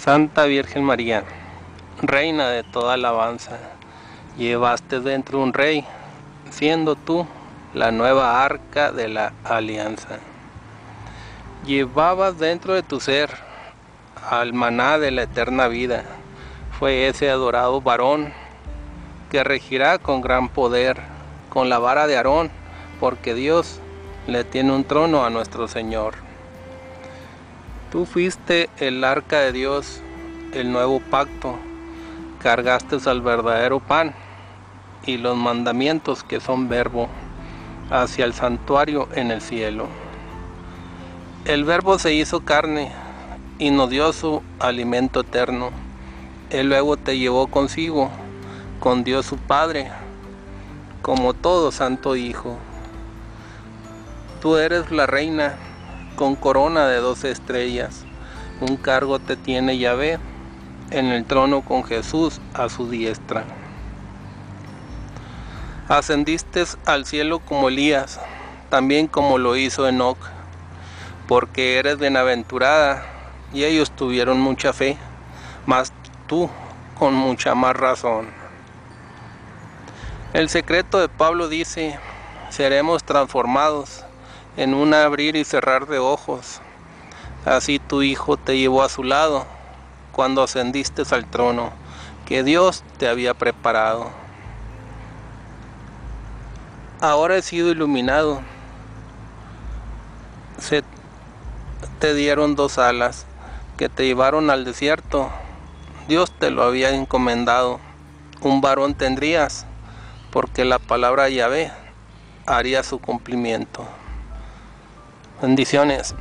Santa Virgen María, Reina de toda alabanza, llevaste dentro un rey, siendo tú la nueva arca de la alianza. Llevabas dentro de tu ser al maná de la eterna vida. Fue ese adorado varón que regirá con gran poder, con la vara de Aarón, porque Dios le tiene un trono a nuestro Señor. Tú fuiste el arca de Dios, el nuevo pacto, cargaste al verdadero pan y los mandamientos que son verbo hacia el santuario en el cielo. El verbo se hizo carne y nos dio su alimento eterno. Él luego te llevó consigo, con Dios su Padre, como todo santo Hijo. Tú eres la reina con corona de doce estrellas. Un cargo te tiene Yahvé en el trono con Jesús a su diestra. Ascendiste al cielo como Elías, también como lo hizo Enoch, porque eres bienaventurada y ellos tuvieron mucha fe, mas tú con mucha más razón. El secreto de Pablo dice, seremos transformados en un abrir y cerrar de ojos. Así tu Hijo te llevó a su lado cuando ascendiste al trono que Dios te había preparado. Ahora he sido iluminado. Se te dieron dos alas que te llevaron al desierto. Dios te lo había encomendado. Un varón tendrías, porque la palabra Yahvé haría su cumplimiento. Bendiciones.